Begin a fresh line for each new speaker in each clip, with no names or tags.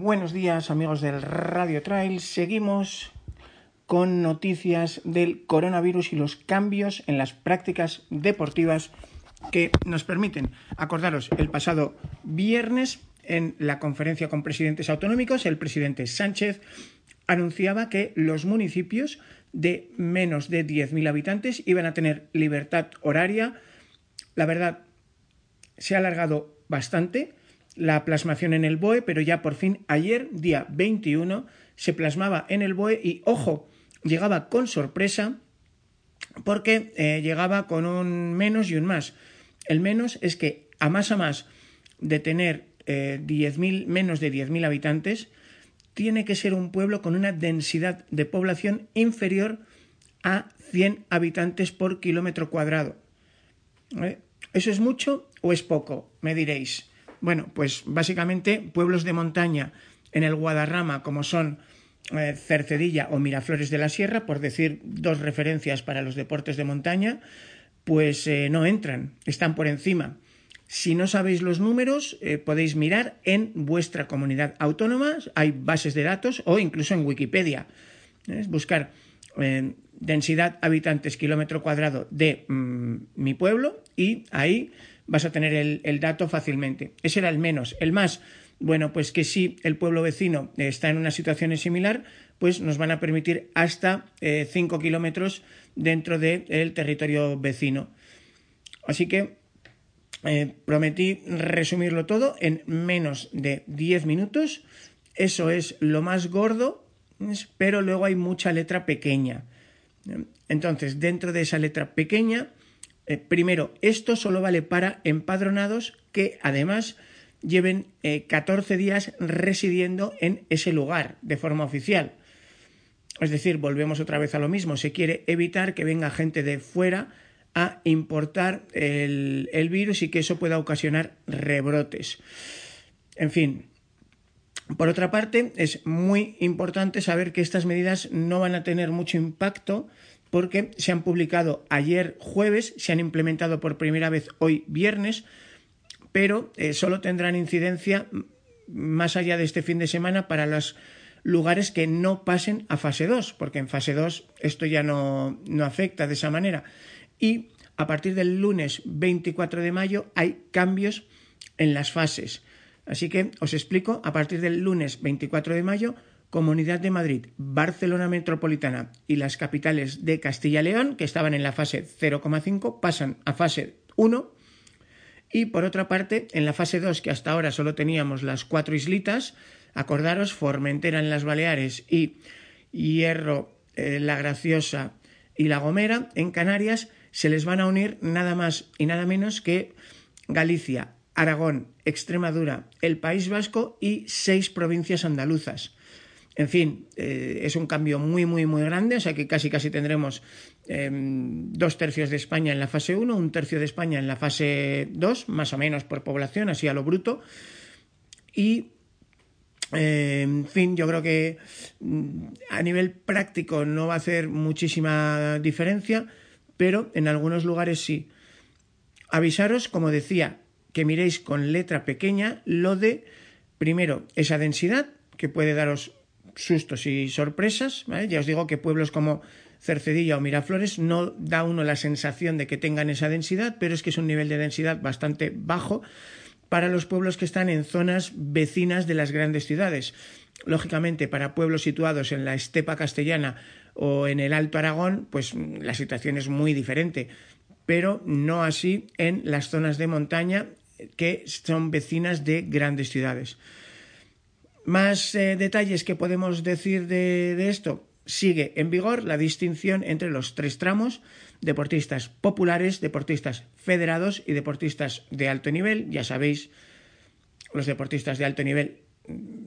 Buenos días amigos del Radio Trail. Seguimos con noticias del coronavirus y los cambios en las prácticas deportivas que nos permiten. Acordaros, el pasado viernes en la conferencia con presidentes autonómicos, el presidente Sánchez anunciaba que los municipios de menos de 10.000 habitantes iban a tener libertad horaria. La verdad, se ha alargado bastante la plasmación en el BOE, pero ya por fin ayer, día 21, se plasmaba en el BOE y, ojo, llegaba con sorpresa porque eh, llegaba con un menos y un más. El menos es que a más a más de tener eh, 10.000, menos de 10.000 habitantes, tiene que ser un pueblo con una densidad de población inferior a 100 habitantes por kilómetro cuadrado. ¿Eh? ¿Eso es mucho o es poco? Me diréis. Bueno, pues básicamente pueblos de montaña en el Guadarrama, como son eh, Cercedilla o Miraflores de la Sierra, por decir dos referencias para los deportes de montaña, pues eh, no entran, están por encima. Si no sabéis los números, eh, podéis mirar en vuestra comunidad autónoma, hay bases de datos o incluso en Wikipedia. Buscar densidad habitantes kilómetro cuadrado de mm, mi pueblo y ahí vas a tener el, dato fácilmente. Ese era el menos. El más, bueno, pues que si el pueblo vecino está en una situación similar, pues nos van a permitir hasta 5 eh, kilómetros dentro del territorio vecino. Así que eh, prometí resumirlo todo en menos de 10 minutos. Eso es lo más gordo, pero luego hay mucha letra pequeña. Entonces, dentro de esa letra pequeña, eh, primero, esto solo vale para empadronados que además lleven eh, 14 días residiendo en ese lugar de forma oficial. Es decir, volvemos otra vez a lo mismo. Se quiere evitar que venga gente de fuera a importar el, el virus y que eso pueda ocasionar rebrotes. En fin, por otra parte, es muy importante saber que estas medidas no van a tener mucho impacto porque se han publicado ayer jueves, se han implementado por primera vez hoy viernes, pero eh, solo tendrán incidencia más allá de este fin de semana para los lugares que no pasen a fase 2, porque en fase 2 esto ya no, no afecta de esa manera. Y a partir del lunes 24 de mayo hay cambios en las fases. Así que os explico, a partir del lunes 24 de mayo Comunidad de Madrid, Barcelona Metropolitana y las capitales de Castilla y León, que estaban en la fase 0,5, pasan a fase 1. Y por otra parte, en la fase 2, que hasta ahora solo teníamos las cuatro islitas, acordaros, Formentera en las Baleares y Hierro, eh, La Graciosa y La Gomera, en Canarias, se les van a unir nada más y nada menos que Galicia, Aragón, Extremadura, el País Vasco y seis provincias andaluzas. En fin, eh, es un cambio muy, muy, muy grande, o sea que casi, casi tendremos eh, dos tercios de España en la fase 1, un tercio de España en la fase 2, más o menos por población, así a lo bruto. Y, eh, en fin, yo creo que mm, a nivel práctico no va a hacer muchísima diferencia, pero en algunos lugares sí. Avisaros, como decía, que miréis con letra pequeña lo de, primero, esa densidad, que puede daros sustos y sorpresas. Ya os digo que pueblos como Cercedilla o Miraflores no da uno la sensación de que tengan esa densidad, pero es que es un nivel de densidad bastante bajo para los pueblos que están en zonas vecinas de las grandes ciudades. Lógicamente, para pueblos situados en la estepa castellana o en el Alto Aragón, pues la situación es muy diferente, pero no así en las zonas de montaña que son vecinas de grandes ciudades. Más eh, detalles que podemos decir de, esto. Sigue en vigor la distinción entre los tres tramos, deportistas populares, deportistas federados y deportistas de alto nivel. Ya sabéis, los deportistas de alto nivel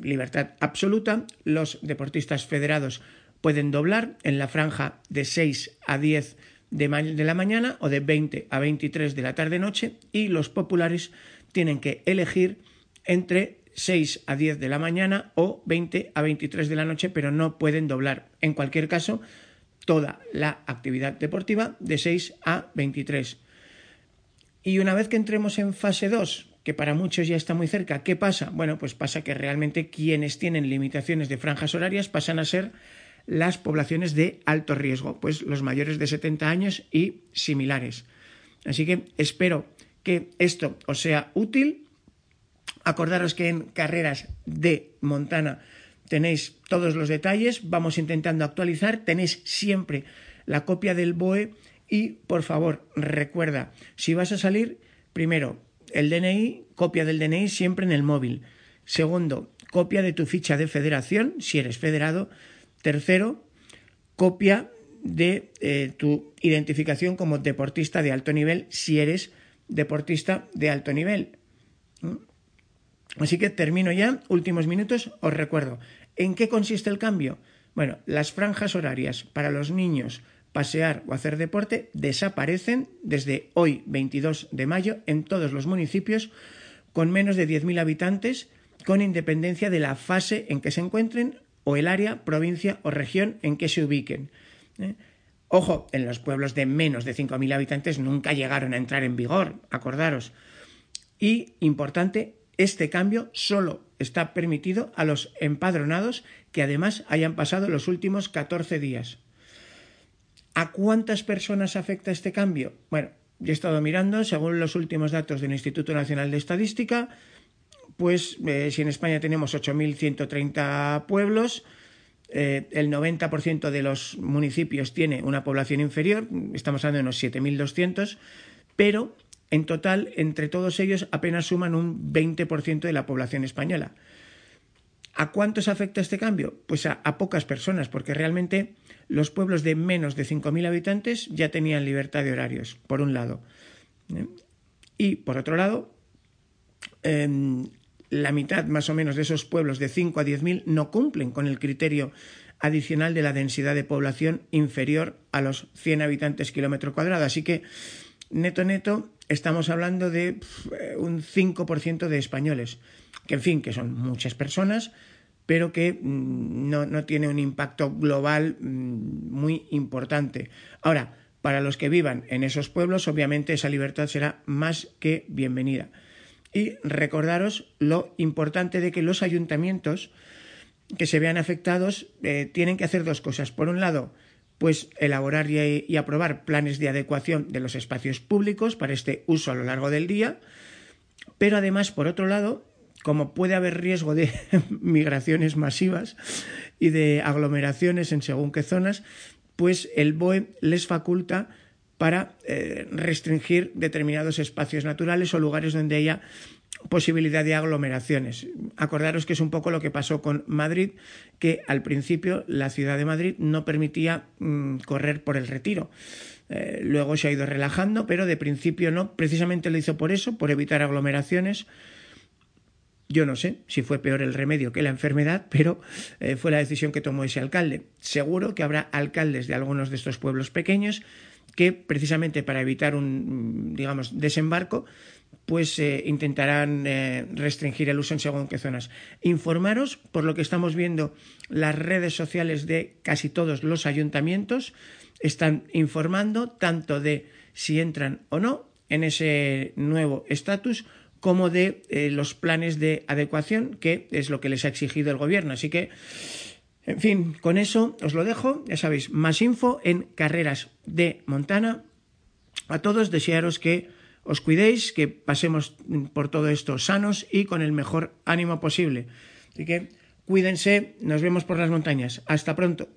libertad absoluta. Los deportistas federados pueden doblar en la franja de 6 a 10 de, de la mañana o de 20 a 23 de la tarde-noche y los populares tienen que elegir entre 6 a 10 de la mañana o 20 a 23 de la noche, pero no pueden doblar. En cualquier caso, toda la actividad deportiva de 6 a 23. Y una vez que entremos en fase 2, que para muchos ya está muy cerca, ¿qué pasa? Bueno, pues pasa que realmente quienes tienen limitaciones de franjas horarias pasan a ser las poblaciones de alto riesgo, pues los mayores de 70 años y similares. Así que espero que esto os sea útil. Acordaros que en carreras de Montana tenéis todos los detalles, vamos intentando actualizar, tenéis siempre la copia del BOE y por favor recuerda, si vas a salir, primero el DNI, copia del DNI siempre en el móvil. Segundo, copia de tu ficha de federación, si eres federado. Tercero, copia de eh, tu identificación como deportista de alto nivel, si eres deportista de alto nivel. ¿Mm? Así que termino ya, últimos minutos, os recuerdo. ¿En qué consiste el cambio? Bueno, las franjas horarias para los niños pasear o hacer deporte desaparecen desde hoy 22 de mayo en todos los municipios con menos de 10.000 habitantes con independencia de la fase en que se encuentren o el área, provincia o región en que se ubiquen. ¿eh? Ojo, en los pueblos de menos de 5.000 habitantes nunca llegaron a entrar en vigor, acordaros. Y, importante, este cambio solo está permitido a los empadronados que además hayan pasado los últimos 14 días. ¿A cuántas personas afecta este cambio? Bueno, yo he estado mirando, según los últimos datos del Instituto Nacional de Estadística, pues eh, si en España tenemos 8.130 pueblos, eh, el 90% de los municipios tiene una población inferior, estamos hablando de unos 7.200, pero en total, entre todos ellos, apenas suman un 20% de la población española. ¿A cuántos afecta este cambio? Pues a, pocas personas, porque realmente los pueblos de menos de 5.000 habitantes ya tenían libertad de horarios, por un lado. ¿eh? Y por otro lado, em, la mitad más o menos de esos pueblos de 5 a 10.000 no cumplen con el criterio adicional de la densidad de población inferior a los 100 habitantes kilómetro cuadrado. Así que, neto neto, estamos hablando de un 5% de españoles, que en fin, que son muchas personas, pero que mm, no, no tiene un impacto global mm, muy importante. Ahora, para los que vivan en esos pueblos, obviamente esa libertad será más que bienvenida. Y recordaros lo importante de que los ayuntamientos que se vean afectados eh, tienen que hacer dos cosas. Por un lado, pues elaborar y, aprobar planes de adecuación de los espacios públicos para este uso a lo largo del día, pero además, por otro lado, como puede haber riesgo de migraciones masivas y de aglomeraciones en según qué zonas, pues el BOE les faculta para eh, restringir determinados espacios naturales o lugares donde haya posibilidad de aglomeraciones. Acordaros que es un poco lo que pasó con Madrid, que al principio la ciudad de Madrid no permitía mm, correr por el retiro. Eh, luego se ha ido relajando, pero de principio no. Precisamente lo hizo por eso, por evitar aglomeraciones. Yo no sé si fue peor el remedio que la enfermedad, pero eh, fue la decisión que tomó ese alcalde. Seguro que habrá alcaldes de algunos de estos pueblos pequeños que precisamente para evitar un, digamos, desembarco, pues eh, intentarán eh, restringir el uso en según qué zonas. Informaros, por lo que estamos viendo, las redes sociales de casi todos los ayuntamientos están informando tanto de si entran o no en ese nuevo estatus como de eh, los planes de adecuación, que es lo que les ha exigido el gobierno. Así que, en fin, con eso os lo dejo. Ya sabéis, más info en Carreras de Montana. A todos desearos que os cuidéis, que pasemos por todo esto sanos y con el mejor ánimo posible. Así que cuídense, nos vemos por las montañas. Hasta pronto.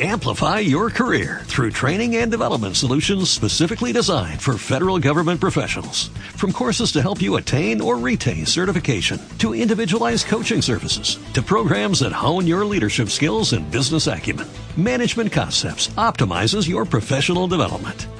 Amplify your career through training and development solutions specifically designed for federal government professionals. From courses to help you attain or retain certification, to individualized coaching services, to programs that hone your leadership skills and business acumen, Management Concepts optimizes your professional development.